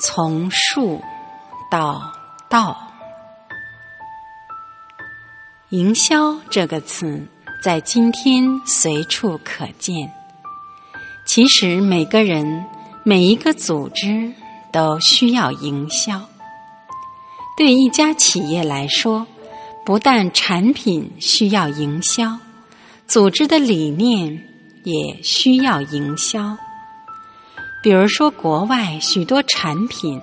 从术到道，营销这个词在今天随处可见。其实每个人、每一个组织都需要营销。对一家企业来说，不但产品需要营销，组织的理念也需要营销。比如说，国外许多产品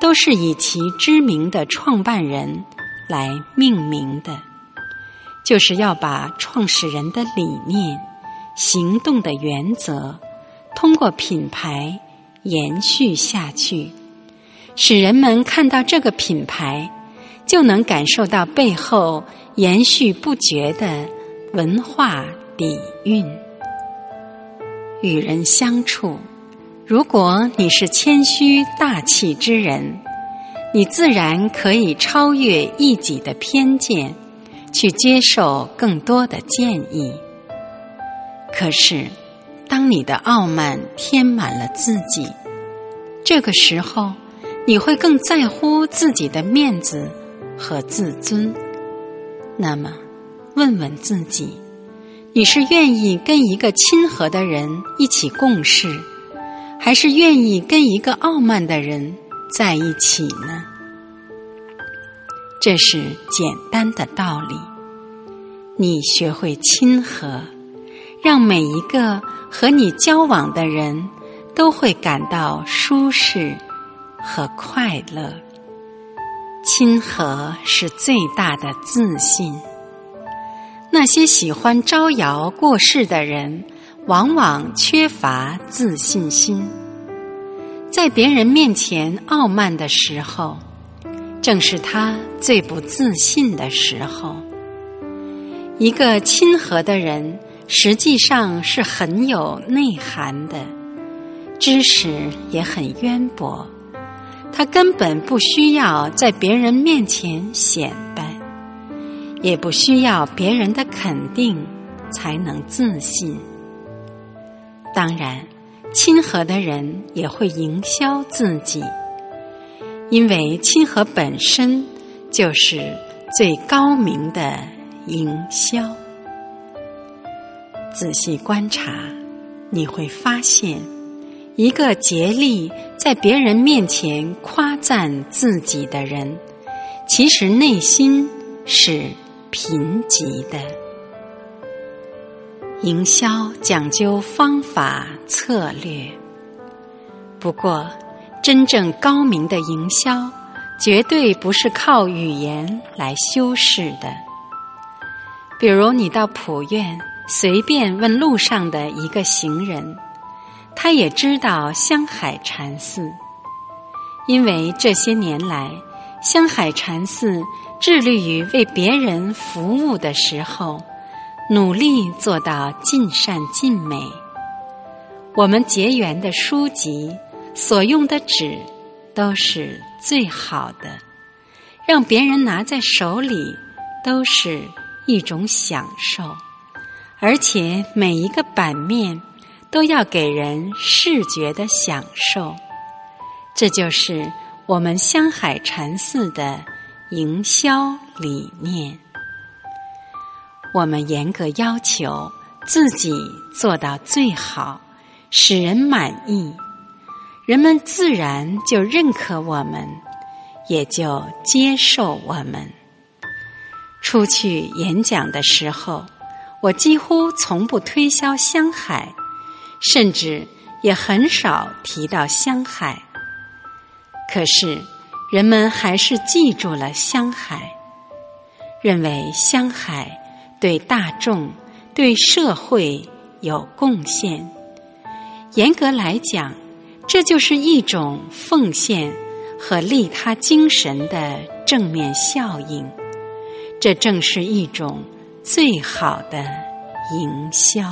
都是以其知名的创办人来命名的，就是要把创始人的理念、行动的原则，通过品牌延续下去，使人们看到这个品牌，就能感受到背后延续不绝的文化底蕴。与人相处。如果你是谦虚大气之人，你自然可以超越一己的偏见，去接受更多的建议。可是，当你的傲慢填满了自己，这个时候，你会更在乎自己的面子和自尊。那么，问问自己，你是愿意跟一个亲和的人一起共事？还是愿意跟一个傲慢的人在一起呢？这是简单的道理。你学会亲和，让每一个和你交往的人都会感到舒适和快乐。亲和是最大的自信。那些喜欢招摇过市的人。往往缺乏自信心，在别人面前傲慢的时候，正是他最不自信的时候。一个亲和的人，实际上是很有内涵的，知识也很渊博。他根本不需要在别人面前显摆，也不需要别人的肯定才能自信。当然，亲和的人也会营销自己，因为亲和本身就是最高明的营销。仔细观察，你会发现，一个竭力在别人面前夸赞自己的人，其实内心是贫瘠的。营销讲究方法策略，不过真正高明的营销，绝对不是靠语言来修饰的。比如，你到普院随便问路上的一个行人，他也知道香海禅寺，因为这些年来，香海禅寺致力于为别人服务的时候。努力做到尽善尽美。我们结缘的书籍，所用的纸，都是最好的，让别人拿在手里都是一种享受。而且每一个版面都要给人视觉的享受。这就是我们香海禅寺的营销理念。我们严格要求自己做到最好，使人满意，人们自然就认可我们，也就接受我们。出去演讲的时候，我几乎从不推销香海，甚至也很少提到香海。可是，人们还是记住了香海，认为香海。对大众、对社会有贡献。严格来讲，这就是一种奉献和利他精神的正面效应。这正是一种最好的营销。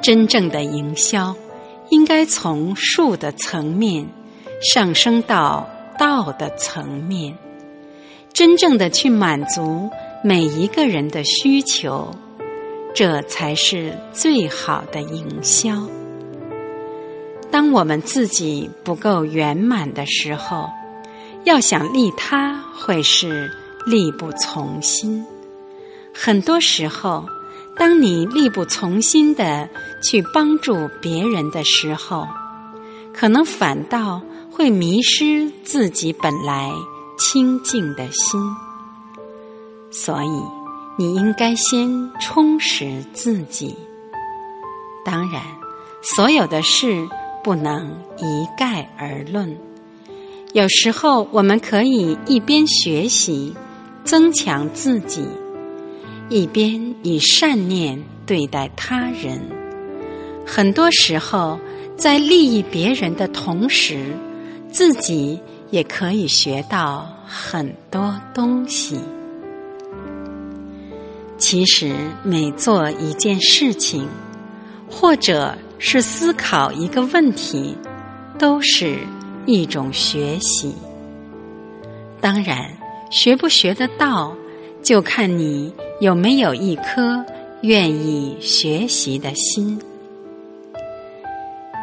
真正的营销，应该从术的层面上升到道的层面，真正的去满足。每一个人的需求，这才是最好的营销。当我们自己不够圆满的时候，要想利他，会是力不从心。很多时候，当你力不从心的去帮助别人的时候，可能反倒会迷失自己本来清净的心。所以，你应该先充实自己。当然，所有的事不能一概而论。有时候，我们可以一边学习，增强自己。一边以善念对待他人，很多时候在利益别人的同时，自己也可以学到很多东西。其实，每做一件事情，或者是思考一个问题，都是一种学习。当然，学不学得到。就看你有没有一颗愿意学习的心。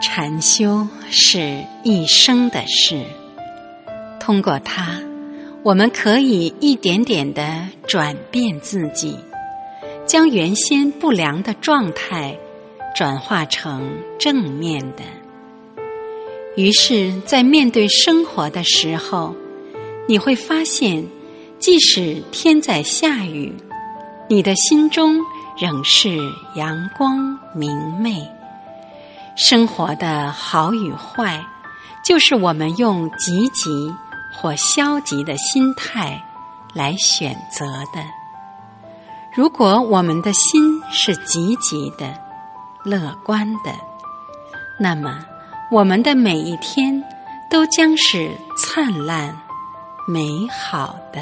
禅修是一生的事，通过它，我们可以一点点的转变自己，将原先不良的状态转化成正面的。于是，在面对生活的时候，你会发现。即使天在下雨，你的心中仍是阳光明媚。生活的好与坏，就是我们用积极或消极的心态来选择的。如果我们的心是积极的、乐观的，那么我们的每一天都将是灿烂、美好的。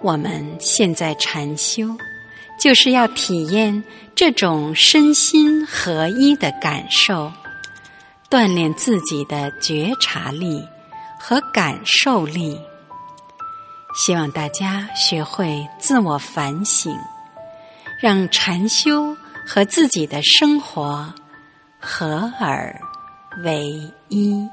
我们现在禅修，就是要体验这种身心合一的感受，锻炼自己的觉察力和感受力。希望大家学会自我反省，让禅修和自己的生活合而为一。